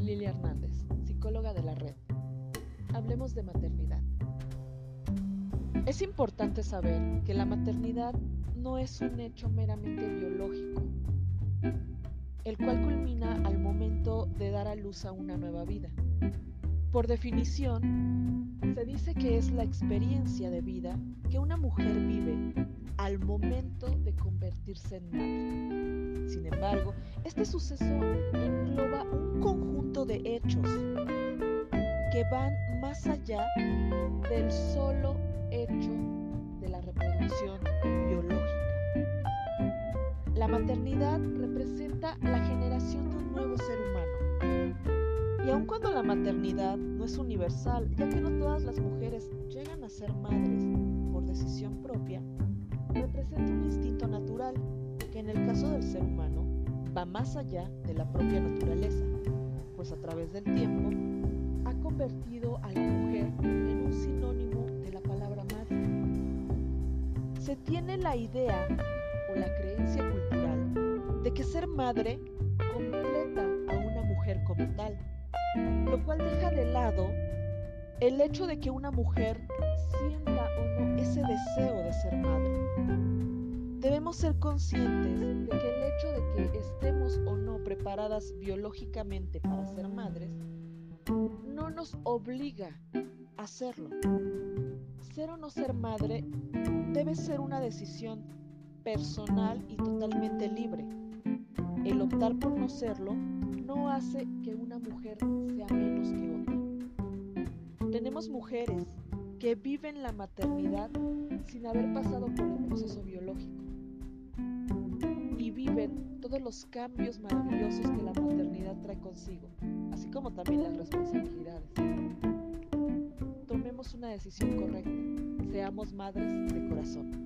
Lilia Hernández, psicóloga de la red. Hablemos de maternidad. Es importante saber que la maternidad no es un hecho meramente biológico, el cual culmina al momento de dar a luz a una nueva vida. Por definición, se dice que es la experiencia de vida que una mujer vive al momento de convertirse en madre. Sin embargo, este suceso engloba un conjunto de hechos que van más allá del solo hecho de la reproducción biológica. La maternidad representa la generación de un nuevo ser humano. Y aun cuando la maternidad no es universal, ya que no todas las mujeres llegan a ser madres por decisión propia, en el caso del ser humano va más allá de la propia naturaleza, pues a través del tiempo ha convertido a la mujer en un sinónimo de la palabra madre. Se tiene la idea o la creencia cultural de que ser madre completa a una mujer como tal, lo cual deja de lado el hecho de que una mujer sienta o no ese deseo de ser madre. Debemos ser conscientes de que el hecho de que estemos o no preparadas biológicamente para ser madres no nos obliga a hacerlo. Ser o no ser madre debe ser una decisión personal y totalmente libre. El optar por no serlo no hace que una mujer sea menos que otra. Tenemos mujeres que viven la maternidad sin haber pasado por el proceso biológico todos los cambios maravillosos que la maternidad trae consigo, así como también las responsabilidades. Tomemos una decisión correcta, seamos madres de corazón.